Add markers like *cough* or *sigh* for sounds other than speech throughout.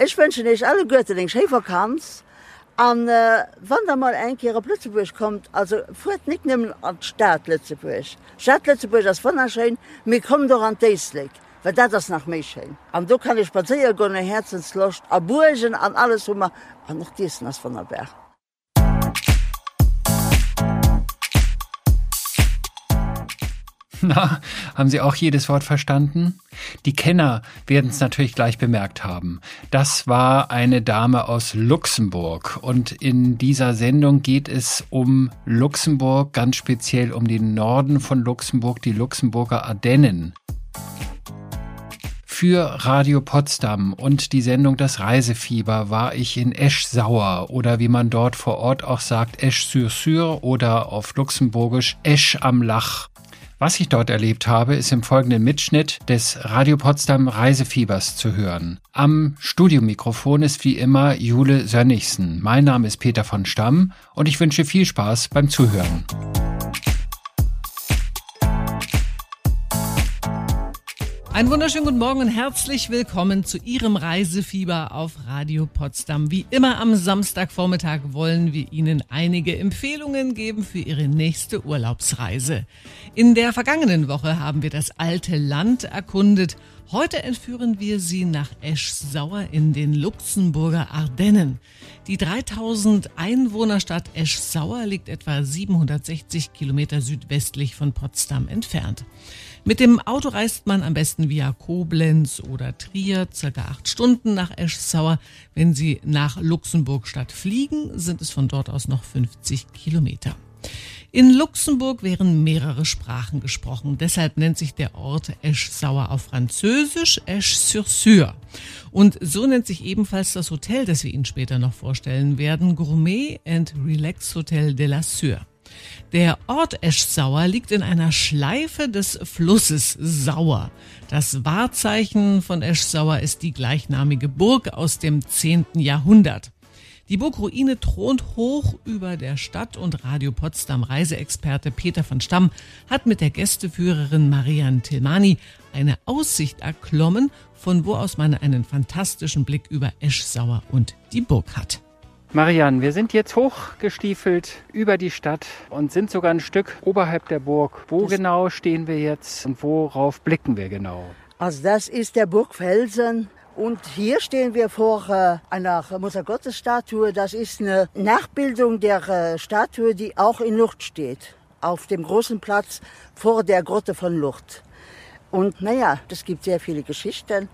Ich wünsche dich alle Gute den Schäferkanz an äh, wann da mal ein Kehrer Plötzeburg kommt, also fuhrt nicht nimmen an Staat Lützeburg. Stadt Lützeburg das wunderschön, mir kommen doch an Deislig, weil da das nach mich schön. Und du kann ich spazieren gehen, Herzenslost, a Burgen, an alles, wo man, an noch diesen als von der Berg. *laughs* Na, haben Sie auch jedes Wort verstanden? Die Kenner werden es natürlich gleich bemerkt haben. Das war eine Dame aus Luxemburg. Und in dieser Sendung geht es um Luxemburg, ganz speziell um den Norden von Luxemburg, die Luxemburger Ardennen. Für Radio Potsdam und die Sendung Das Reisefieber war ich in Esch-Sauer oder wie man dort vor Ort auch sagt, Esch-sur-Sur oder auf Luxemburgisch Esch am Lach. Was ich dort erlebt habe, ist im folgenden Mitschnitt des Radio Potsdam Reisefiebers zu hören. Am Studiomikrofon ist wie immer Jule Sönnigsen. Mein Name ist Peter von Stamm und ich wünsche viel Spaß beim Zuhören. Einen wunderschönen guten Morgen und herzlich willkommen zu Ihrem Reisefieber auf Radio Potsdam. Wie immer am Samstagvormittag wollen wir Ihnen einige Empfehlungen geben für Ihre nächste Urlaubsreise. In der vergangenen Woche haben wir das alte Land erkundet. Heute entführen wir Sie nach Eschsauer in den Luxemburger Ardennen. Die 3000 Einwohnerstadt Eschsauer liegt etwa 760 Kilometer südwestlich von Potsdam entfernt. Mit dem Auto reist man am besten via Koblenz oder Trier, circa acht Stunden nach Eschsauer. Wenn Sie nach Luxemburg-Stadt fliegen, sind es von dort aus noch 50 Kilometer. In Luxemburg werden mehrere Sprachen gesprochen. Deshalb nennt sich der Ort Esch-Sauer auf Französisch Esch-sur-Sur. Und so nennt sich ebenfalls das Hotel, das wir Ihnen später noch vorstellen werden, Gourmet and Relax Hotel de la Sur. Der Ort Eschsauer liegt in einer Schleife des Flusses Sauer. Das Wahrzeichen von Eschsauer ist die gleichnamige Burg aus dem 10. Jahrhundert. Die Burgruine thront hoch über der Stadt und Radio Potsdam Reiseexperte Peter von Stamm hat mit der Gästeführerin Marianne Tilmani eine Aussicht erklommen, von wo aus man einen fantastischen Blick über Eschsauer und die Burg hat. Marianne, wir sind jetzt hochgestiefelt über die Stadt und sind sogar ein Stück oberhalb der Burg. Wo das genau stehen wir jetzt und worauf blicken wir genau? Also das ist der Burgfelsen. Und hier stehen wir vor äh, einer Muttergottesstatue. Das ist eine Nachbildung der äh, Statue, die auch in Lucht steht. Auf dem großen Platz vor der Grotte von Lucht. Und naja, es gibt sehr viele Geschichten.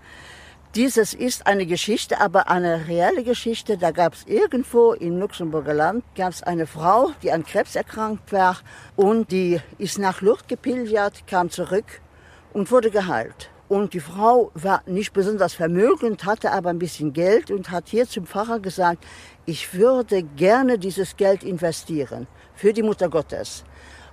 Dieses ist eine Geschichte, aber eine reelle Geschichte. Da gab es irgendwo im Luxemburger Land gab eine Frau, die an Krebs erkrankt war und die ist nach Luft gepilgert, kam zurück und wurde geheilt. Und die Frau war nicht besonders vermögend, hatte aber ein bisschen Geld und hat hier zum Pfarrer gesagt, ich würde gerne dieses Geld investieren für die Mutter Gottes.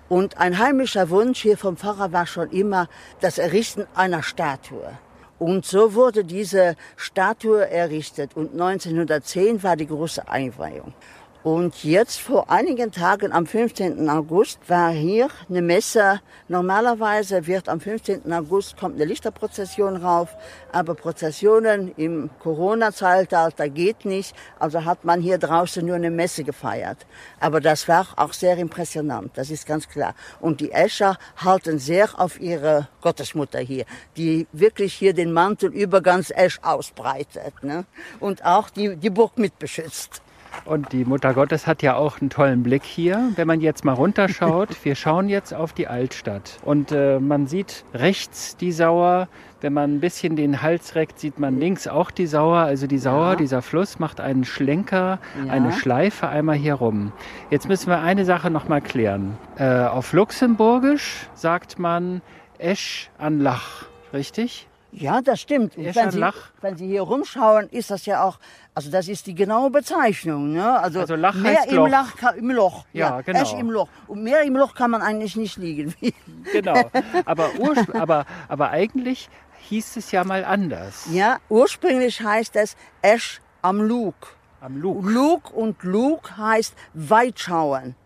Und ein heimischer Wunsch hier vom Pfarrer war schon immer das Errichten einer Statue. Und so wurde diese Statue errichtet und 1910 war die große Einweihung. Und jetzt vor einigen Tagen am 15. August war hier eine Messe. Normalerweise wird am 15. August kommt eine Lichterprozession rauf, aber Prozessionen im Corona-Zeitalter geht nicht. Also hat man hier draußen nur eine Messe gefeiert. Aber das war auch sehr impressionant, das ist ganz klar. Und die Escher halten sehr auf ihre Gottesmutter hier, die wirklich hier den Mantel über ganz Esch ausbreitet ne? und auch die, die Burg mitbeschützt. Und die Mutter Gottes hat ja auch einen tollen Blick hier. Wenn man jetzt mal runterschaut, *laughs* wir schauen jetzt auf die Altstadt. Und äh, man sieht rechts die Sauer. Wenn man ein bisschen den Hals reckt, sieht man links auch die Sauer. Also die Sauer, ja. dieser Fluss macht einen Schlenker, ja. eine Schleife einmal hier rum. Jetzt müssen wir eine Sache noch mal klären. Äh, auf Luxemburgisch sagt man Esch an Lach, richtig? Ja, das stimmt. Und wenn Sie, wenn Sie hier rumschauen, ist das ja auch, also das ist die genaue Bezeichnung. Ne? Also, also Lach mehr im, Loch. Lach, im Loch. Ja, ja genau. Esch im Loch. Und mehr im Loch kann man eigentlich nicht liegen. *laughs* genau. Aber, aber, aber eigentlich hieß es ja mal anders. Ja, ursprünglich heißt es Esch am Lug. Am Lug. Lug und Lug heißt Weitschauen.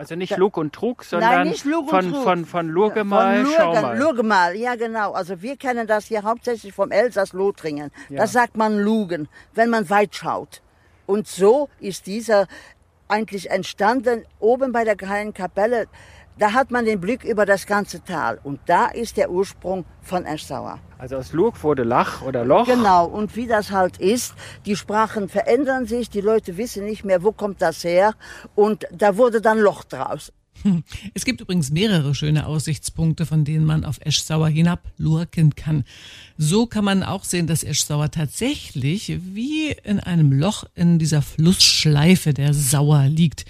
Also nicht Lug und Trug, sondern Nein, Lug von, Trug. von, von Lurgemal, von Lurgen, Lurgemal, ja genau. Also wir kennen das hier hauptsächlich vom Elsass-Lothringen. Ja. Das sagt man Lugen, wenn man weit schaut. Und so ist dieser eigentlich entstanden, oben bei der kleinen Kapelle. Da hat man den Blick über das ganze Tal. Und da ist der Ursprung von Eschsauer. Also aus Lug wurde Lach oder Loch. Genau, und wie das halt ist, die Sprachen verändern sich, die Leute wissen nicht mehr, wo kommt das her. Und da wurde dann Loch draus. *laughs* Es gibt übrigens mehrere schöne Aussichtspunkte, von denen man auf Eschsauer hinab lurken kann. So kann man auch sehen, dass Eschsauer tatsächlich wie in einem Loch in dieser Flussschleife der Sauer liegt.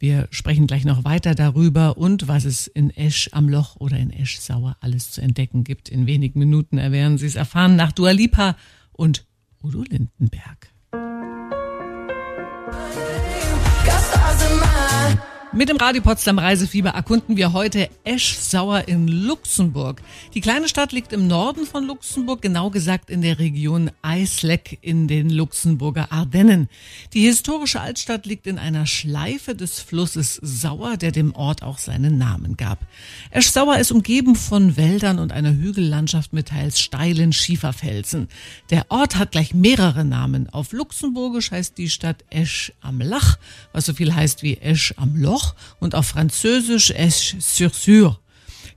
Wir sprechen gleich noch weiter darüber und was es in Esch am Loch oder in Esch Sauer alles zu entdecken gibt. In wenigen Minuten werden Sie es erfahren nach Dua Lipa und Udo Lindenberg. Mit dem Radio Potsdam Reisefieber erkunden wir heute Eschsauer in Luxemburg. Die kleine Stadt liegt im Norden von Luxemburg, genau gesagt in der Region Eisleck in den Luxemburger Ardennen. Die historische Altstadt liegt in einer Schleife des Flusses Sauer, der dem Ort auch seinen Namen gab. Eschsauer ist umgeben von Wäldern und einer Hügellandschaft mit teils steilen Schieferfelsen. Der Ort hat gleich mehrere Namen. Auf Luxemburgisch heißt die Stadt Esch am Lach, was so viel heißt wie Esch am Loch. Loch und auf Französisch Esch-sur-Sur.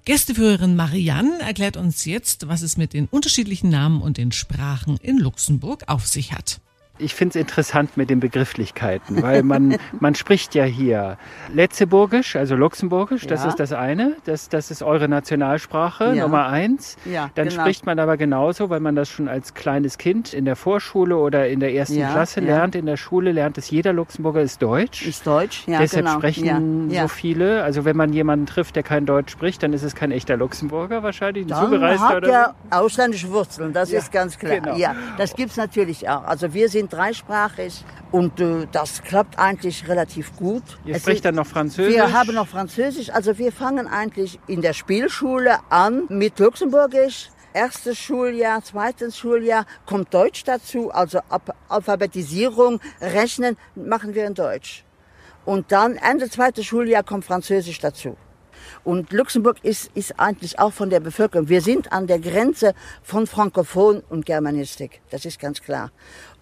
Gästeführerin Marianne erklärt uns jetzt, was es mit den unterschiedlichen Namen und den Sprachen in Luxemburg auf sich hat. Ich finde es interessant mit den Begrifflichkeiten, weil man, *laughs* man spricht ja hier Letzeburgisch, also Luxemburgisch, das ja. ist das eine, das, das ist eure Nationalsprache, ja. Nummer eins. Ja, Dann genau. spricht man aber genauso, weil man das schon als kleines Kind in der Vorschule oder in der ersten Klasse lernt, in der Schule lernt es jeder Luxemburger, ist Deutsch. Ist Deutsch, ja. Deshalb genau. sprechen so viele. Also wenn man jemanden trifft, der kein Deutsch spricht, dann ist es kein echter Luxemburger wahrscheinlich, ein dann Zugereister hat oder ja ausländische Wurzeln, das ist ganz klar. Genau. Ja, das gibt's natürlich auch. Also wir sind sind dreisprachig und äh, das klappt eigentlich relativ gut. Ihr es spricht dann noch Französisch? Wir haben noch Französisch. Also wir fangen eigentlich in der Spielschule an mit Luxemburgisch. Erstes Schuljahr, zweites Schuljahr kommt Deutsch dazu, also Ab Alphabetisierung, Rechnen machen wir in Deutsch. Und dann Ende zweites Schuljahr kommt Französisch dazu. Und Luxemburg ist, ist eigentlich auch von der Bevölkerung. Wir sind an der Grenze von Frankophon und Germanistik. Das ist ganz klar.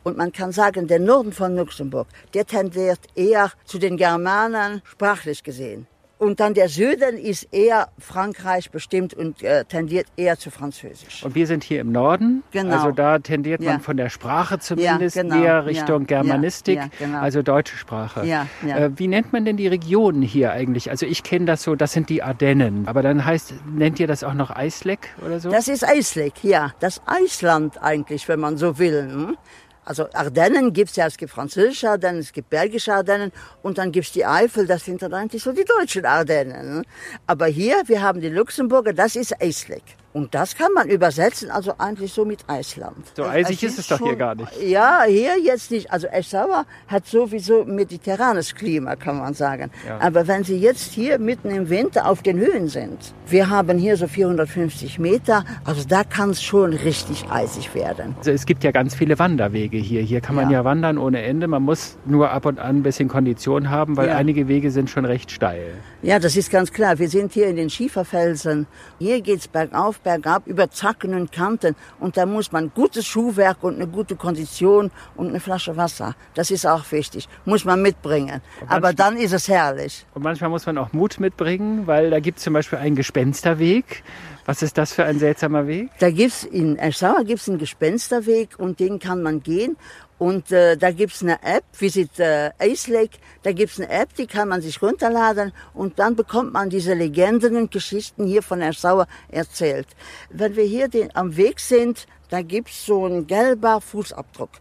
Und man kann sagen, der Norden von Luxemburg, der tendiert eher zu den Germanen sprachlich gesehen. Und dann der Süden ist eher Frankreich bestimmt und äh, tendiert eher zu Französisch. Und wir sind hier im Norden. Genau. Also da tendiert man ja. von der Sprache zumindest ja, genau. eher Richtung ja. Germanistik, genau. also deutsche Sprache. Äh, wie nennt man denn die Regionen hier eigentlich? Also ich kenne das so, das sind die Ardennen. Aber dann heißt, nennt ihr das auch noch Eisleck oder so? Das ist Eisleck, ja. Das Eisland eigentlich, wenn man so will. Hm? Also Ardennen gibt's ja, es gibt französische Ardennen, es gibt belgische Ardennen und dann gibt's die Eifel, das sind dann eigentlich so die deutschen Ardennen. Ne? Aber hier, wir haben die Luxemburger, das ist Eisleck. Und das kann man übersetzen, also eigentlich so mit Eisland. So eisig ist es doch hier gar nicht. Ja, hier jetzt nicht. Also Eschauer hat sowieso mediterranes Klima, kann man sagen. Ja. Aber wenn Sie jetzt hier mitten im Winter auf den Höhen sind, wir haben hier so 450 Meter, also da kann es schon richtig eisig werden. Also es gibt ja ganz viele Wanderwege hier. Hier kann man ja, ja wandern ohne Ende. Man muss nur ab und an ein bisschen Kondition haben, weil ja. einige Wege sind schon recht steil. Ja, das ist ganz klar. Wir sind hier in den Schieferfelsen. Hier geht's bergauf, bergab, über Zacken und Kanten. Und da muss man gutes Schuhwerk und eine gute Kondition und eine Flasche Wasser. Das ist auch wichtig. Muss man mitbringen. Aber dann ist es herrlich. Und manchmal muss man auch Mut mitbringen, weil da gibt es zum Beispiel einen Gespensterweg. Was ist das für ein seltsamer Weg? Da gibt's in Eschauer gibt's einen Gespensterweg und den kann man gehen. Und äh, da gibt's eine App, Visit äh, Ace Lake, da gibt's eine App, die kann man sich runterladen und dann bekommt man diese Legenden und Geschichten hier von Ersauer erzählt. Wenn wir hier den, am Weg sind, da gibt's so ein gelber Fußabdruck.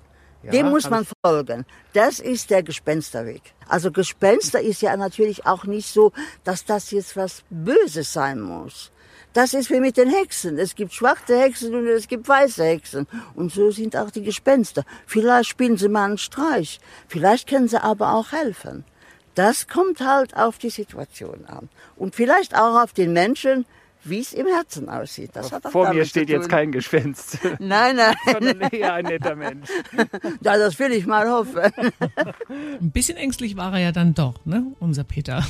Ja, Dem muss man folgen. Das ist der Gespensterweg. Also Gespenster ist ja natürlich auch nicht so, dass das jetzt was Böses sein muss. Das ist wie mit den Hexen. Es gibt schwarze Hexen und es gibt weiße Hexen. Und so sind auch die Gespenster. Vielleicht spielen sie mal einen Streich. Vielleicht können sie aber auch helfen. Das kommt halt auf die Situation an. Und vielleicht auch auf den Menschen, wie es im Herzen aussieht. Das hat Vor mir steht jetzt kein Gespenst, *laughs* Nein, nein. *laughs* sondern eher ein netter Mensch. *laughs* Ja, das will ich mal hoffen. Ein bisschen ängstlich war er ja dann doch, ne, unser Peter.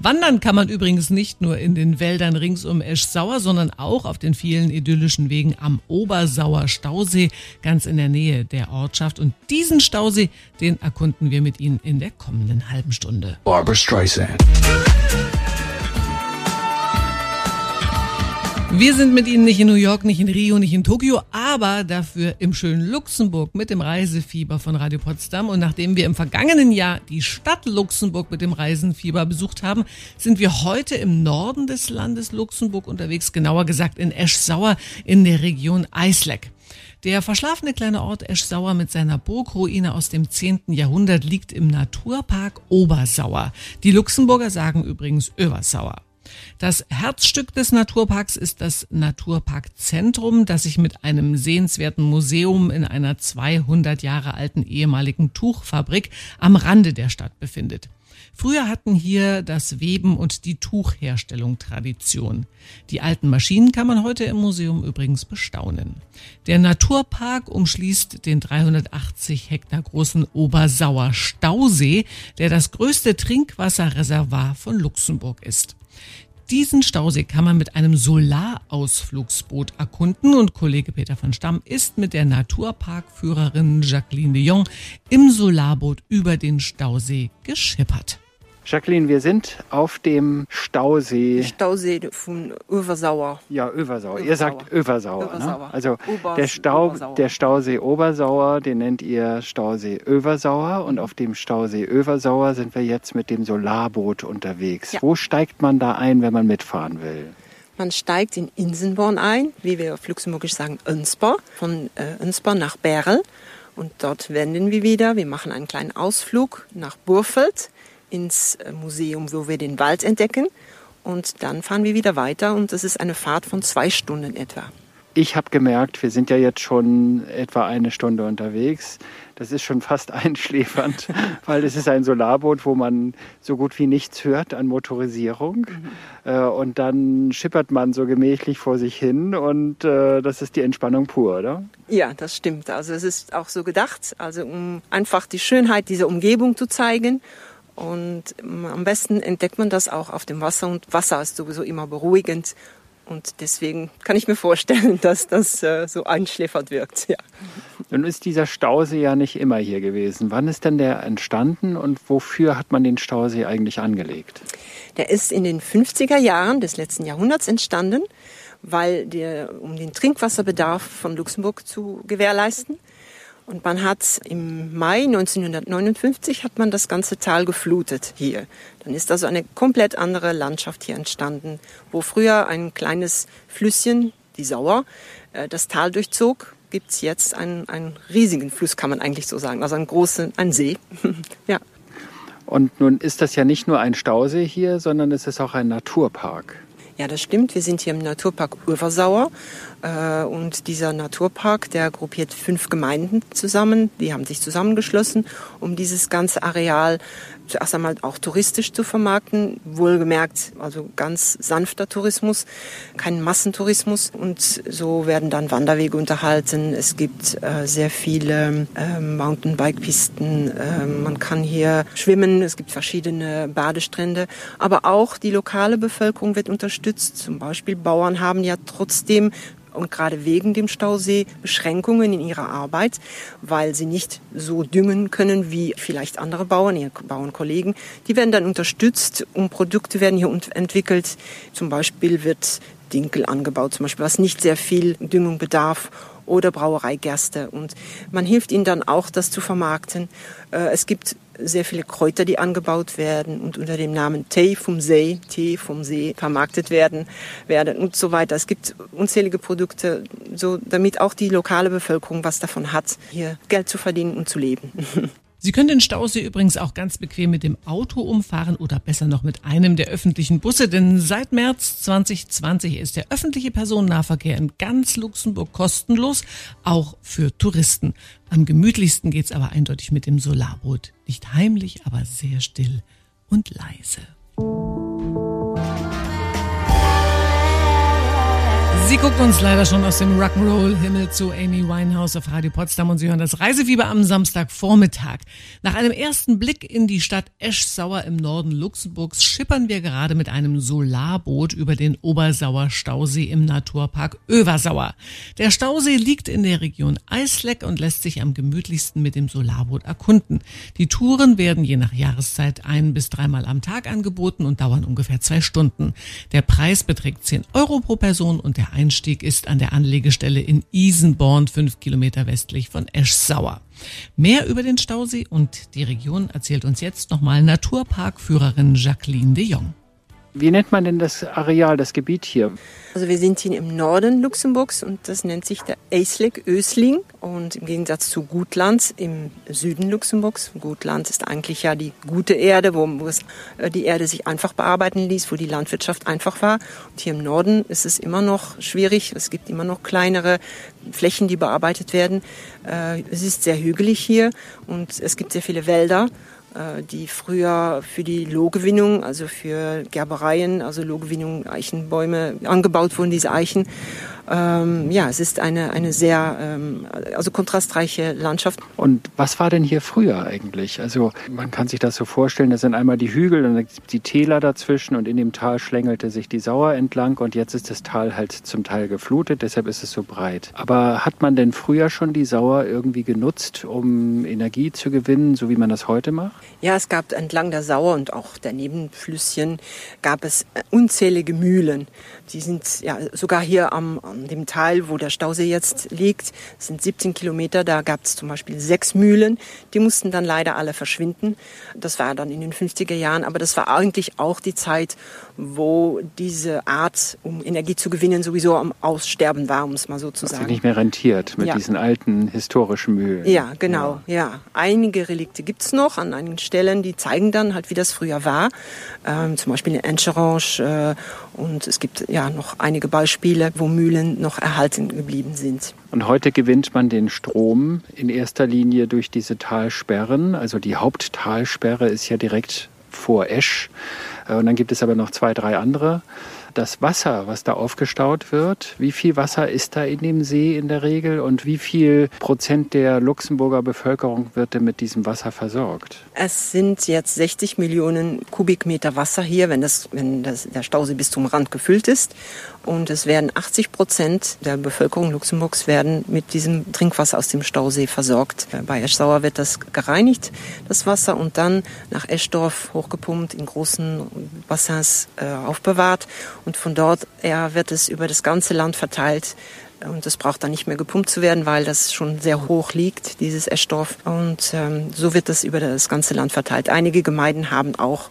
Wandern kann man übrigens nicht nur in den Wäldern rings um Eschsauer, sondern auch auf den vielen idyllischen Wegen am Obersauer Stausee, ganz in der Nähe der Ortschaft. Und diesen Stausee, den erkunden wir mit Ihnen in der kommenden halben Stunde. Barbara Streisand. Wir sind mit Ihnen nicht in New York, nicht in Rio, nicht in Tokio, aber dafür im schönen Luxemburg mit dem Reisefieber von Radio Potsdam. Und nachdem wir im vergangenen Jahr die Stadt Luxemburg mit dem Reisenfieber besucht haben, sind wir heute im Norden des Landes Luxemburg unterwegs, genauer gesagt in Eschsauer in der Region Eislek. Der verschlafene kleine Ort Eschsauer mit seiner Burgruine aus dem 10. Jahrhundert liegt im Naturpark Obersauer. Die Luxemburger sagen übrigens Översauer. Das Herzstück des Naturparks ist das Naturparkzentrum, das sich mit einem sehenswerten Museum in einer 200 Jahre alten ehemaligen Tuchfabrik am Rande der Stadt befindet. Früher hatten hier das Weben und die Tuchherstellung Tradition. Die alten Maschinen kann man heute im Museum übrigens bestaunen. Der Naturpark umschließt den 380 Hektar großen Obersauer Stausee, der das größte Trinkwasserreservoir von Luxemburg ist. Diesen Stausee kann man mit einem Solarausflugsboot erkunden und Kollege Peter von Stamm ist mit der Naturparkführerin Jacqueline de Jong im Solarboot über den Stausee geschippert. Jacqueline, wir sind auf dem Stausee. Stausee von Översauer. Ja, Översauer. Ihr sagt Översauer. Översauer. Ne? Also Obers- der, Stau, Obersauer. der Stausee Obersauer, den nennt ihr Stausee Översauer. Und auf dem Stausee Översauer sind wir jetzt mit dem Solarboot unterwegs. Ja. Wo steigt man da ein, wenn man mitfahren will? Man steigt in Insenborn ein, wie wir auf Luxemburgisch sagen, Önsper, von äh, Önsper nach Berl. Und dort wenden wir wieder. Wir machen einen kleinen Ausflug nach Burfeld ins äh, Museum, wo wir den Wald entdecken. Und dann fahren wir wieder weiter und das ist eine Fahrt von zwei Stunden etwa. Ich habe gemerkt, wir sind ja jetzt schon etwa eine Stunde unterwegs. Das ist schon fast *laughs* einschläfernd, *laughs* weil es ist ein Solarboot, wo man so gut wie nichts hört an Motorisierung. Äh, Und dann schippert man so gemächlich vor sich hin und äh, das ist die Entspannung pur, oder? Ja, das stimmt. Also es ist auch so gedacht, also um einfach die Schönheit dieser Umgebung zu zeigen. Und am besten entdeckt man das auch auf dem Wasser und Wasser ist sowieso immer beruhigend. Und deswegen kann ich mir vorstellen, *laughs* dass das äh, so einschläfert wirkt. Ja. Nun ist dieser Stausee ja nicht immer hier gewesen. Wann ist denn der entstanden und wofür hat man den Stausee eigentlich angelegt? Der ist in den 50er Jahren des letzten Jahrhunderts entstanden, weil der, um den Trinkwasserbedarf von Luxemburg zu gewährleisten. Und man hat im Mai 1959 hat man das ganze Tal geflutet hier. Dann ist also eine komplett andere Landschaft hier entstanden, wo früher ein kleines Flüsschen, die Sauer, äh, das Tal durchzog. Gibt's jetzt einen, einen riesigen Fluss, kann man eigentlich so sagen, also einen großen, einen See. *laughs* ja. Und nun ist das ja nicht nur ein Stausee hier, sondern es ist auch ein Naturpark. Ja, das stimmt. Wir sind hier im Naturpark Översauer. Äh, und dieser Naturpark, der gruppiert fünf Gemeinden zusammen. Die haben sich zusammengeschlossen, um dieses ganze Areal zuerst einmal auch touristisch zu vermarkten. Wohlgemerkt, also ganz sanfter Tourismus, kein Massentourismus. Und so werden dann Wanderwege unterhalten. Es gibt äh, sehr viele äh, Mountainbike-Pisten. Äh, man kann hier schwimmen. Es gibt verschiedene Badestrände. Aber auch die lokale Bevölkerung wird unterstützt. Zum Beispiel Bauern haben ja trotzdem und gerade wegen dem Stausee Beschränkungen in ihrer Arbeit, weil sie nicht so düngen können wie vielleicht andere Bauern, ihre Bauernkollegen. Die werden dann unterstützt und Produkte werden hier entwickelt. Zum Beispiel wird Dinkel angebaut, zum Beispiel, was nicht sehr viel Düngung bedarf oder Brauereigerste. Und man hilft ihnen dann auch, das zu vermarkten. Äh, Es gibt sehr viele Kräuter, die angebaut werden und unter dem Namen Tee vom See, Tee vom See vermarktet werden, werden und so weiter. Es gibt unzählige Produkte, so damit auch die lokale Bevölkerung was davon hat, hier Geld zu verdienen und zu leben. *laughs* Sie können den Stausee übrigens auch ganz bequem mit dem Auto umfahren oder besser noch mit einem der öffentlichen Busse, denn seit März 2020 ist der öffentliche Personennahverkehr in ganz Luxemburg kostenlos, auch für Touristen. Am gemütlichsten geht's aber eindeutig mit dem Solarboot. Nicht heimlich, aber sehr still und leise. Sie gucken uns leider schon aus dem Rock'n'Roll-Himmel zu Amy Winehouse auf Radio Potsdam und Sie hören das Reisefieber am Samstagvormittag. Nach einem ersten Blick in die Stadt Eschsauer im Norden Luxemburgs schippern wir gerade mit einem Solarboot über den Obersauer Stausee im Naturpark Översauer. Der Stausee liegt in der Region Eisleck und lässt sich am gemütlichsten mit dem Solarboot erkunden. Die Touren werden je nach Jahreszeit ein bis dreimal am Tag angeboten und dauern ungefähr zwei Stunden. Der Preis beträgt 10 Euro pro Person und der Einstieg ist an der Anlegestelle in Isenborn, fünf Kilometer westlich von Eschsauer. Mehr über den Stausee und die Region erzählt uns jetzt nochmal Naturparkführerin Jacqueline de Jong. Wie nennt man denn das Areal, das Gebiet hier? Also wir sind hier im Norden Luxemburgs und das nennt sich der Eislik Ösling und im Gegensatz zu Gutland im Süden Luxemburgs. Gutland ist eigentlich ja die gute Erde, wo äh, die Erde sich einfach bearbeiten ließ, wo die Landwirtschaft einfach war. Und hier im Norden ist es immer noch schwierig. Es gibt immer noch kleinere Flächen, die bearbeitet werden. Äh, es ist sehr hügelig hier und es gibt sehr viele Wälder. Äh, die früher für die Lohgewinnung, also für Gerbereien, also Lohgewinnung, Eichenbäume angebaut wurden, diese Eichen. Ähm, ja, es ist eine, eine sehr ähm, also kontrastreiche Landschaft. Und was war denn hier früher eigentlich? Also man kann sich das so vorstellen, das sind einmal die Hügel und die Täler dazwischen und in dem Tal schlängelte sich die Sauer entlang und jetzt ist das Tal halt zum Teil geflutet, deshalb ist es so breit. Aber hat man denn früher schon die Sauer irgendwie genutzt, um Energie zu gewinnen, so wie man das heute macht? Ja, es gab entlang der Sauer und auch der Nebenflüsschen gab es unzählige Mühlen. Die sind ja sogar hier am, an dem Teil, wo der Stausee jetzt liegt, sind 17 Kilometer. Da gab es zum Beispiel sechs Mühlen. Die mussten dann leider alle verschwinden. Das war dann in den 50er Jahren. Aber das war eigentlich auch die Zeit, wo diese Art, um Energie zu gewinnen, sowieso am Aussterben war, um es mal so zu sagen. Sich nicht mehr rentiert mit ja. diesen alten historischen Mühlen. Ja, genau. Ja. ja. Einige Relikte gibt es noch an einigen Stellen, die zeigen dann halt, wie das früher war. Ähm, zum Beispiel in Encherange äh, und es gibt ja noch einige Beispiele, wo Mühlen noch erhalten geblieben sind. Und heute gewinnt man den Strom in erster Linie durch diese Talsperren. Also die Haupttalsperre ist ja direkt vor Esch. Äh, und dann gibt es aber noch zwei, drei andere das Wasser, was da aufgestaut wird, wie viel Wasser ist da in dem See in der Regel und wie viel Prozent der Luxemburger Bevölkerung wird denn mit diesem Wasser versorgt? Es sind jetzt 60 Millionen Kubikmeter Wasser hier, wenn, das, wenn das, der Stausee bis zum Rand gefüllt ist. Und es werden 80 Prozent der Bevölkerung Luxemburgs werden mit diesem Trinkwasser aus dem Stausee versorgt. Bei Eschsauer wird das gereinigt, das Wasser, und dann nach Eschdorf hochgepumpt, in großen Bassins äh, aufbewahrt. Und von dort her wird es über das ganze Land verteilt. Und es braucht dann nicht mehr gepumpt zu werden, weil das schon sehr hoch liegt, dieses Eschdorf. Und ähm, so wird das über das ganze Land verteilt. Einige Gemeinden haben auch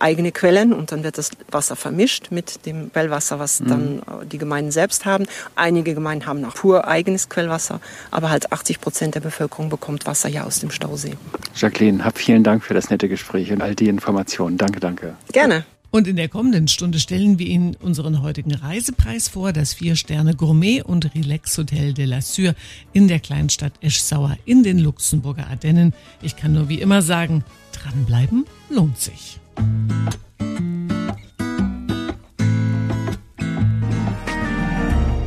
eigene Quellen und dann wird das Wasser vermischt mit dem Quellwasser, was mhm. dann die Gemeinden selbst haben. Einige Gemeinden haben auch pur eigenes Quellwasser, aber halt 80 Prozent der Bevölkerung bekommt Wasser ja aus dem Stausee. Jacqueline, hab vielen Dank für das nette Gespräch und all die Informationen. Danke, danke. Gerne. Und in der kommenden Stunde stellen wir Ihnen unseren heutigen Reisepreis vor, das Vier-Sterne-Gourmet- und Relax-Hotel de la Sûre in der Kleinstadt Eschsauer in den Luxemburger Ardennen. Ich kann nur wie immer sagen, dranbleiben lohnt sich.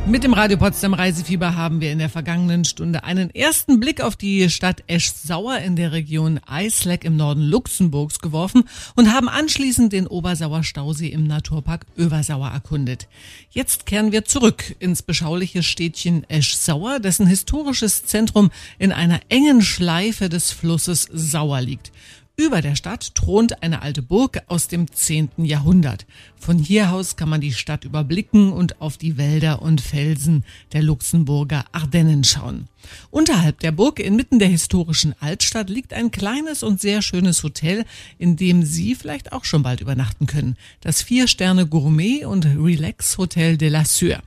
Mit dem Radio Potsdam Reisefieber haben wir in der vergangenen Stunde einen ersten Blick auf die Stadt Eschsauer in der Region Eisleck im Norden Luxemburgs geworfen und haben anschließend den Obersauer Stausee im Naturpark Översauer erkundet. Jetzt kehren wir zurück ins beschauliche Städtchen Eschsauer, dessen historisches Zentrum in einer engen Schleife des Flusses Sauer liegt. Über der Stadt thront eine alte Burg aus dem 10. Jahrhundert. Von hier aus kann man die Stadt überblicken und auf die Wälder und Felsen der Luxemburger Ardennen schauen. Unterhalb der Burg, inmitten der historischen Altstadt, liegt ein kleines und sehr schönes Hotel, in dem Sie vielleicht auch schon bald übernachten können. Das Vier-Sterne Gourmet und Relax Hotel de la Sûre.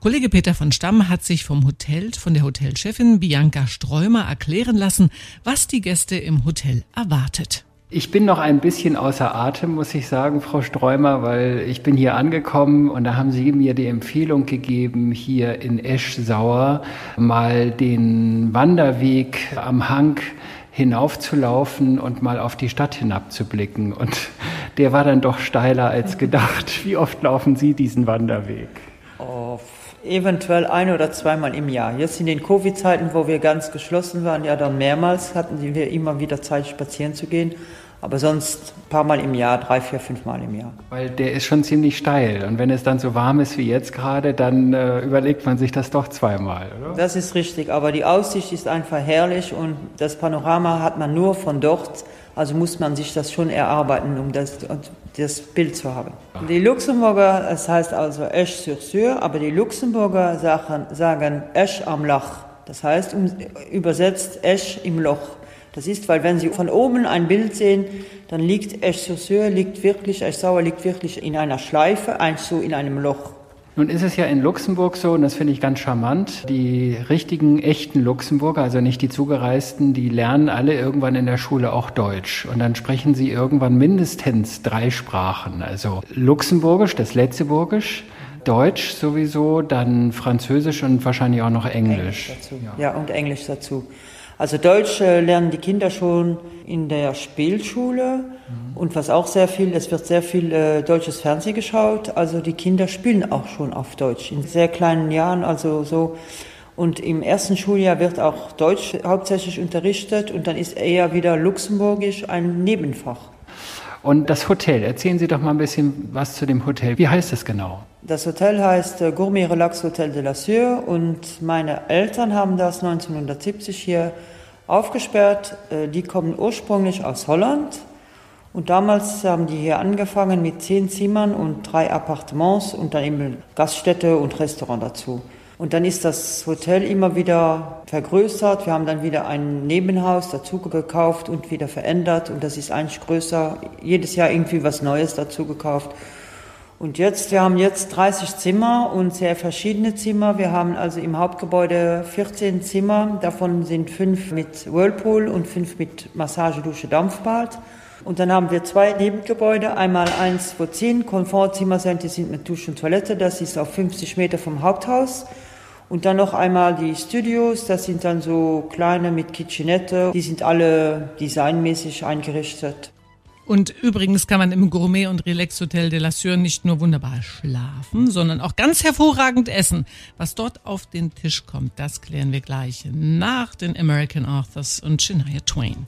Kollege Peter von Stamm hat sich vom Hotel, von der Hotelchefin Bianca Streumer erklären lassen, was die Gäste im Hotel erwartet. Ich bin noch ein bisschen außer Atem, muss ich sagen, Frau Streumer, weil ich bin hier angekommen und da haben Sie mir die Empfehlung gegeben, hier in Eschsauer mal den Wanderweg am Hang hinaufzulaufen und mal auf die Stadt hinabzublicken. Und der war dann doch steiler als gedacht. Wie oft laufen Sie diesen Wanderweg? Eventuell ein oder zweimal im Jahr. Jetzt in den Covid-Zeiten, wo wir ganz geschlossen waren, ja dann mehrmals hatten wir immer wieder Zeit, spazieren zu gehen. Aber sonst ein paar Mal im Jahr, drei, vier, fünf Mal im Jahr. Weil der ist schon ziemlich steil. Und wenn es dann so warm ist wie jetzt gerade, dann äh, überlegt man sich das doch zweimal, oder? Das ist richtig. Aber die Aussicht ist einfach herrlich und das Panorama hat man nur von dort. Also muss man sich das schon erarbeiten, um das, das Bild zu haben. Die Luxemburger, es heißt also Esch sur Sur, aber die Luxemburger sagen, sagen Esch am Loch. Das heißt übersetzt Esch im Loch. Das ist, weil wenn Sie von oben ein Bild sehen, dann liegt Esch-sur-Sur, liegt wirklich, Esch-Sauer liegt wirklich in einer Schleife, eins so in einem Loch. Nun ist es ja in Luxemburg so, und das finde ich ganz charmant, die richtigen, echten Luxemburger, also nicht die Zugereisten, die lernen alle irgendwann in der Schule auch Deutsch. Und dann sprechen sie irgendwann mindestens drei Sprachen. Also Luxemburgisch, das Letzeburgisch, Deutsch sowieso, dann Französisch und wahrscheinlich auch noch Englisch. Englisch. Ja. ja, und Englisch dazu. Also Deutsch äh, lernen die Kinder schon in der Spielschule mhm. und was auch sehr viel, es wird sehr viel äh, deutsches Fernsehen geschaut. Also die Kinder spielen auch schon auf Deutsch in sehr kleinen Jahren, also so. Und im ersten Schuljahr wird auch Deutsch hauptsächlich unterrichtet und dann ist eher wieder Luxemburgisch ein Nebenfach. Und das Hotel, erzählen Sie doch mal ein bisschen was zu dem Hotel. Wie heißt es genau? Das Hotel heißt äh, Gourmet Relax Hotel de la Sûre und meine Eltern haben das 1970 hier aufgesperrt. Äh, die kommen ursprünglich aus Holland und damals haben die hier angefangen mit zehn Zimmern und drei Appartements und dann eben Gaststätte und Restaurant dazu. Und dann ist das Hotel immer wieder vergrößert. Wir haben dann wieder ein Nebenhaus dazu gekauft und wieder verändert. Und das ist eigentlich größer. Jedes Jahr irgendwie was Neues dazu gekauft. Und jetzt, wir haben jetzt 30 Zimmer und sehr verschiedene Zimmer. Wir haben also im Hauptgebäude 14 Zimmer. Davon sind fünf mit Whirlpool und fünf mit Massage, Dusche, Dampfbad. Und dann haben wir zwei Nebengebäude. Einmal eins, wo zehn Komfortzimmer sind, die sind mit Dusche und Toilette. Das ist auf 50 Meter vom Haupthaus. Und dann noch einmal die Studios, das sind dann so kleine mit Kitchenette. Die sind alle designmäßig eingerichtet. Und übrigens kann man im Gourmet- und Relax-Hotel de la Sûre nicht nur wunderbar schlafen, sondern auch ganz hervorragend essen. Was dort auf den Tisch kommt, das klären wir gleich nach den American Authors und Shania Twain.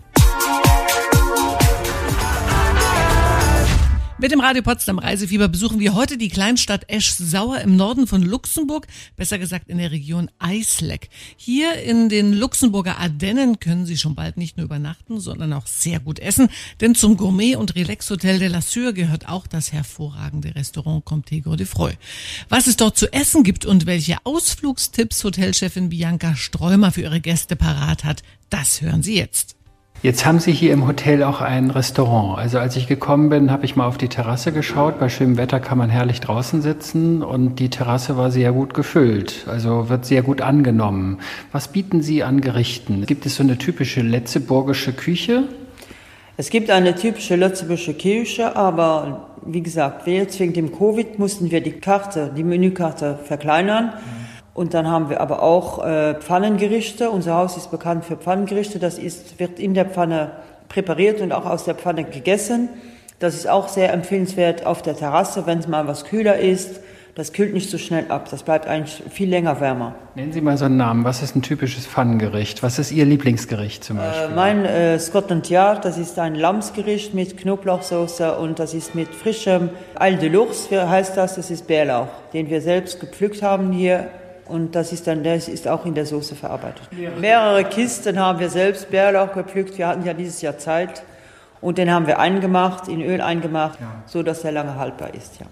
Mit dem Radio Potsdam Reisefieber besuchen wir heute die Kleinstadt Esch-Sauer im Norden von Luxemburg, besser gesagt in der Region Eisleck. Hier in den Luxemburger Ardennen können Sie schon bald nicht nur übernachten, sondern auch sehr gut essen, denn zum Gourmet- und Relax-Hotel de la Sûre gehört auch das hervorragende Restaurant Comtegro de Freux. Was es dort zu essen gibt und welche Ausflugstipps Hotelchefin Bianca Streumer für ihre Gäste parat hat, das hören Sie jetzt. Jetzt haben Sie hier im Hotel auch ein Restaurant. Also als ich gekommen bin, habe ich mal auf die Terrasse geschaut. Bei schönem Wetter kann man herrlich draußen sitzen und die Terrasse war sehr gut gefüllt. Also wird sehr gut angenommen. Was bieten Sie an Gerichten? Gibt es so eine typische letzeburgische Küche? Es gibt eine typische letzeburgische Küche, aber wie gesagt, jetzt wegen dem Covid mussten wir die Karte, die Menükarte verkleinern. Mhm. Und dann haben wir aber auch äh, Pfannengerichte. Unser Haus ist bekannt für Pfannengerichte. Das ist, wird in der Pfanne präpariert und auch aus der Pfanne gegessen. Das ist auch sehr empfehlenswert auf der Terrasse, wenn es mal was kühler ist. Das kühlt nicht so schnell ab. Das bleibt eigentlich viel länger wärmer. Nennen Sie mal so einen Namen. Was ist ein typisches Pfannengericht? Was ist Ihr Lieblingsgericht zum Beispiel? Äh, mein äh, Scotland Yard, das ist ein Lammsgericht mit Knoblauchsoße und das ist mit frischem Ail de l'Ours, heißt das. Das ist Bärlauch, den wir selbst gepflückt haben hier und das ist dann, das ist auch in der Soße verarbeitet. Mehrere Kisten haben wir selbst Bärlauch gepflückt. Wir hatten ja dieses Jahr Zeit. Und den haben wir eingemacht, in Öl eingemacht, ja. so dass er lange haltbar ist, ja.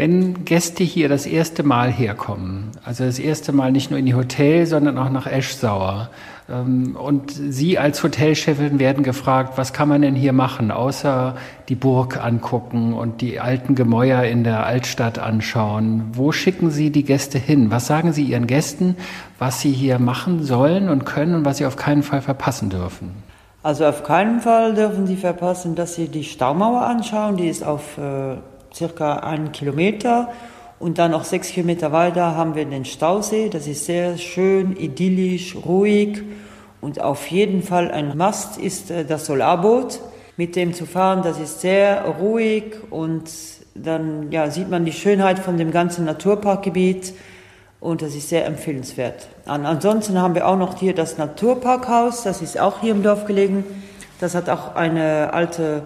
Wenn Gäste hier das erste Mal herkommen, also das erste Mal nicht nur in die Hotel, sondern auch nach Eschsauer, ähm, und Sie als Hotelchefin werden gefragt, was kann man denn hier machen, außer die Burg angucken und die alten Gemäuer in der Altstadt anschauen. Wo schicken Sie die Gäste hin? Was sagen Sie Ihren Gästen, was sie hier machen sollen und können und was sie auf keinen Fall verpassen dürfen? Also auf keinen Fall dürfen Sie verpassen, dass Sie die Staumauer anschauen. Die ist auf äh, circa einen Kilometer. Und dann noch sechs Kilometer weiter haben wir den Stausee. Das ist sehr schön, idyllisch, ruhig. Und auf jeden Fall ein Mast ist äh, das Solarboot. Mit dem zu fahren, das ist sehr ruhig und dann ja, sieht man die Schönheit von dem ganzen Naturparkgebiet. und das ist sehr empfehlenswert. Und ansonsten haben wir auch noch hier das Naturparkhaus, das ist auch hier im Dorf gelegen. Das hat auch eine alte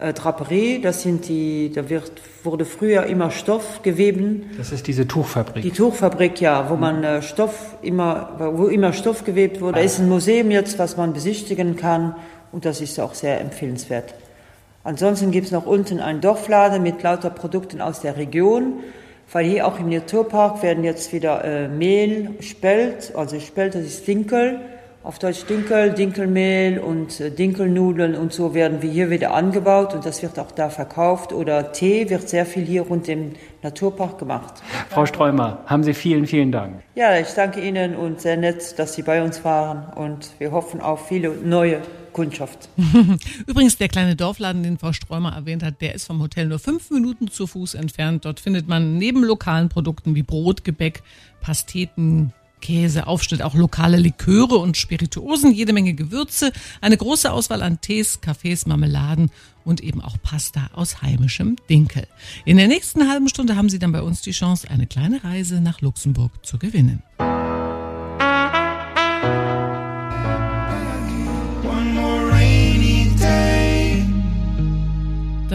äh, Draperie, das sind die, da wird, wurde früher immer Stoff geweben. Das ist diese Tuchfabrik. Die Tuchfabrik, ja, wo man äh, Stoff immer, wo immer Stoff gewebt wurde. Da ist ein Museum jetzt, was man besichtigen kann und das ist auch sehr empfehlenswert. Ansonsten gibt es noch unten einen Dorfladen mit lauter Produkten aus der Region, weil hier auch im Naturpark werden jetzt wieder äh, Mehl, Spelt, also Spelt, das ist Dinkel, auf Deutsch Dinkel, Dinkelmehl und äh, Dinkelnudeln und so werden wir hier wieder angebaut und das wird auch da verkauft. Oder Tee wird sehr viel hier rund im Naturpark gemacht. Frau Streumer, haben Sie vielen, vielen Dank. Ja, ich danke Ihnen und sehr nett, dass Sie bei uns waren und wir hoffen auf viele neue Kundschaft. *laughs* Übrigens, der kleine Dorfladen, den Frau Streumer erwähnt hat, der ist vom Hotel nur fünf Minuten zu Fuß entfernt. Dort findet man neben lokalen Produkten wie Brot, Gebäck, Pasteten, Käse, Aufschnitt, auch lokale Liköre und Spirituosen, jede Menge Gewürze, eine große Auswahl an Tees, Kaffees, Marmeladen und eben auch Pasta aus heimischem Dinkel. In der nächsten halben Stunde haben Sie dann bei uns die Chance, eine kleine Reise nach Luxemburg zu gewinnen.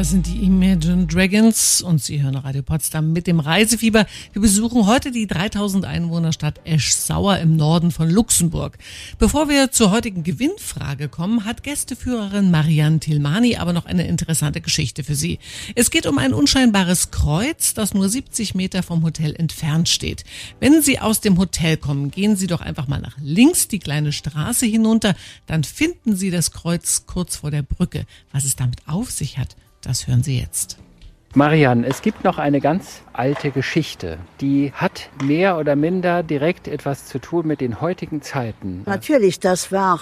Das sind die Imagine Dragons und Sie hören Radio Potsdam mit dem Reisefieber. Wir besuchen heute die 3000 Einwohnerstadt Eschsauer im Norden von Luxemburg. Bevor wir zur heutigen Gewinnfrage kommen, hat Gästeführerin Marianne Tilmani aber noch eine interessante Geschichte für Sie. Es geht um ein unscheinbares Kreuz, das nur 70 Meter vom Hotel entfernt steht. Wenn Sie aus dem Hotel kommen, gehen Sie doch einfach mal nach links die kleine Straße hinunter, dann finden Sie das Kreuz kurz vor der Brücke. Was es damit auf sich hat, das hören Sie jetzt. Marianne, es gibt noch eine ganz alte Geschichte, die hat mehr oder minder direkt etwas zu tun mit den heutigen Zeiten. Natürlich, das war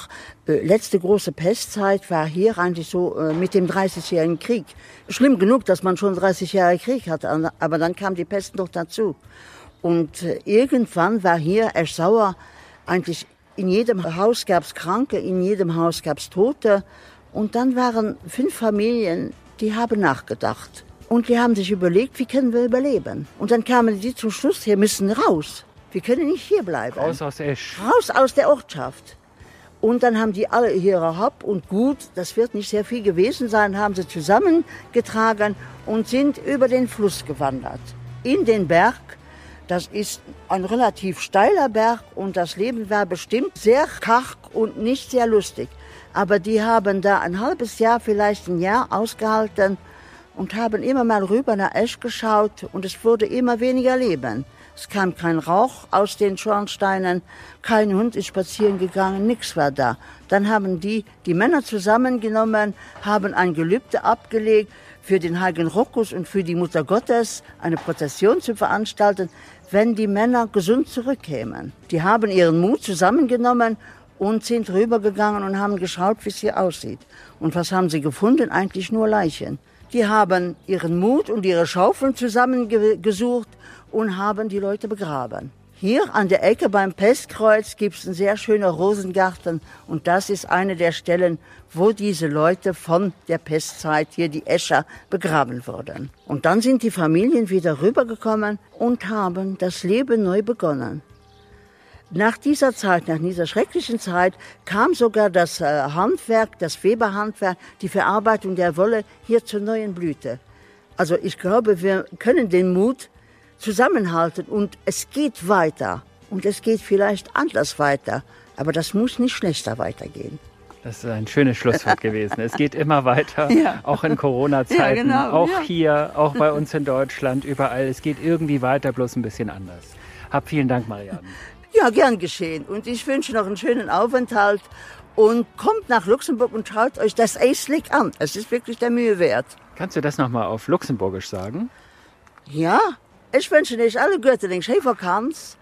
äh, letzte große Pestzeit, war hier eigentlich so äh, mit dem 30-jährigen Krieg. Schlimm genug, dass man schon 30 Jahre Krieg hatte, aber dann kam die Pest noch dazu. Und äh, irgendwann war hier Eschsauer eigentlich in jedem Haus gab es Kranke, in jedem Haus gab es Tote. Und dann waren fünf Familien die haben nachgedacht. Und die haben sich überlegt, wie können wir überleben. Und dann kamen die zum Schluss, wir müssen raus. Wir können nicht hier bleiben. Raus aus Esch. Raus aus der Ortschaft. Und dann haben die alle ihre Hab und Gut, das wird nicht sehr viel gewesen sein, haben sie zusammengetragen und sind über den Fluss gewandert. In den Berg. Das ist ein relativ steiler Berg und das Leben war bestimmt sehr karg und nicht sehr lustig aber die haben da ein halbes Jahr, vielleicht ein Jahr ausgehalten und haben immer mal rüber nach Esch geschaut und es wurde immer weniger Leben. Es kam kein Rauch aus den Schornsteinen, kein Hund ist spazieren gegangen, nichts war da. Dann haben die die Männer zusammengenommen, haben ein Gelübde abgelegt, für den heiligen Rokus und für die Mutter Gottes eine Prozession zu veranstalten, wenn die Männer gesund zurückkämen. Die haben ihren Mut zusammengenommen und sind rübergegangen und haben geschaut, wie es hier aussieht. Und was haben sie gefunden? Eigentlich nur Leichen. Die haben ihren Mut und ihre Schaufeln zusammengesucht und haben die Leute begraben. Hier an der Ecke beim Pestkreuz gibt es einen sehr schönen Rosengarten und das ist eine der Stellen, wo diese Leute von der Pestzeit hier die Escher begraben wurden. Und dann sind die Familien wieder rübergekommen und haben das Leben neu begonnen. Nach dieser Zeit, nach dieser schrecklichen Zeit, kam sogar das äh, Handwerk, das Weberhandwerk, die Verarbeitung der Wolle hier zur neuen Blüte. Also ich glaube, wir können den Mut zusammenhalten und es geht weiter. Und es geht vielleicht anders weiter, aber das muss nicht schlechter weitergehen. Das ist ein schönes Schlusswort *laughs* gewesen. Es geht immer weiter, ja. auch in Corona-Zeiten, ja, genau, auch ja. hier, auch bei uns in Deutschland, überall. Es geht irgendwie weiter, bloß ein bisschen anders. Hab vielen Dank, Marianne. *laughs* Ja, gern geschehen. Und ich wünsche noch einen schönen Aufenthalt und kommt nach Luxemburg und schaut euch das Eislik an. Es ist wirklich der Mühe wert. Kannst du das nochmal auf Luxemburgisch sagen? Ja, ich wünsche euch alle Gute den Schäferkanz.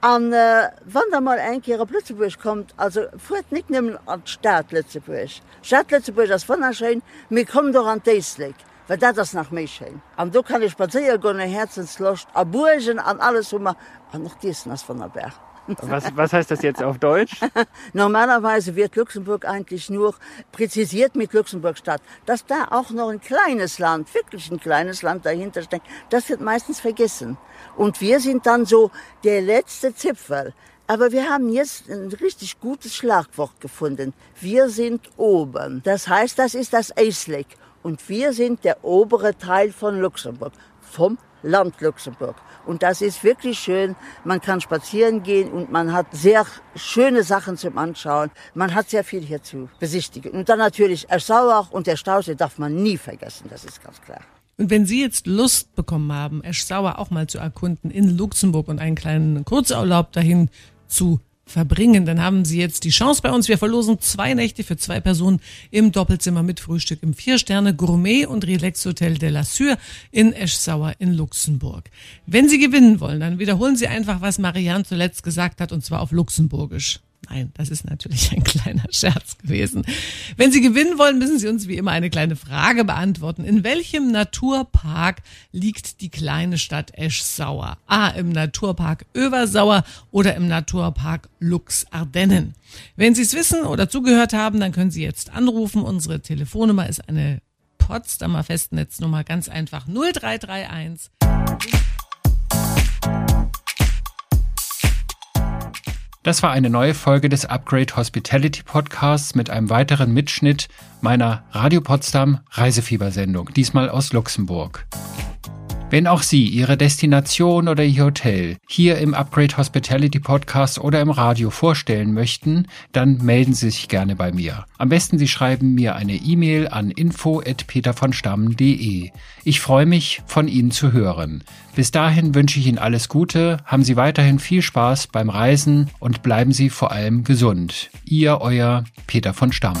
An äh, wann da mal ein Kehr Lützeburg kommt, also fuhrt nicht nimmen an Staat Lützeburg. Stadt Lützeburg ist wunderschön, wir kommen doch an Deislik. Weil das nach méch schein. Am du kann ich spazier gonne Herzenslocht, a Burgen an alles an noch Dissen ass von der Berg. Was, was heißt das jetzt auf Deutsch? *laughs* Normalerweise wird Luxemburg eigentlich nur präzisiert mit Luxemburg-Stadt. Dass da auch noch ein kleines Land, wirklich ein kleines Land dahinter steckt, das wird meistens vergessen. Und wir sind dann so der letzte Zipfel. Aber wir haben jetzt ein richtig gutes Schlagwort gefunden. Wir sind oben. Das heißt, das ist das Eisleck. Und wir sind der obere Teil von Luxemburg, vom Land Luxemburg. Und das ist wirklich schön. Man kann spazieren gehen und man hat sehr schöne Sachen zum Anschauen. Man hat sehr viel hier zu besichtigen. Und dann natürlich Eschsauer und der Stausee darf man nie vergessen. Das ist ganz klar. Und wenn Sie jetzt Lust bekommen haben, Eschsauer auch mal zu erkunden in Luxemburg und einen kleinen Kurzurlaub dahin zu verbringen, dann haben Sie jetzt die Chance bei uns. Wir verlosen zwei Nächte für zwei Personen im Doppelzimmer mit Frühstück im Vier-Sterne Gourmet und Relax Hotel de la Sûre in Eschsauer in Luxemburg. Wenn Sie gewinnen wollen, dann wiederholen Sie einfach, was Marianne zuletzt gesagt hat, und zwar auf Luxemburgisch. Nein, das ist natürlich ein kleiner Scherz gewesen. Wenn Sie gewinnen wollen, müssen Sie uns wie immer eine kleine Frage beantworten. In welchem Naturpark liegt die kleine Stadt Eschsauer? A. Im Naturpark Översauer oder im Naturpark Lux Ardennen? Wenn Sie es wissen oder zugehört haben, dann können Sie jetzt anrufen. Unsere Telefonnummer ist eine Potsdamer Festnetznummer, ganz einfach 0331. Das war eine neue Folge des Upgrade Hospitality Podcasts mit einem weiteren Mitschnitt meiner Radio Potsdam Reisefiebersendung, diesmal aus Luxemburg. Wenn auch Sie Ihre Destination oder Ihr Hotel hier im Upgrade Hospitality Podcast oder im Radio vorstellen möchten, dann melden Sie sich gerne bei mir. Am besten Sie schreiben mir eine E-Mail an info@petervonstammen.de. Ich freue mich, von Ihnen zu hören. Bis dahin wünsche ich Ihnen alles Gute, haben Sie weiterhin viel Spaß beim Reisen und bleiben Sie vor allem gesund. Ihr, euer Peter von Stamm.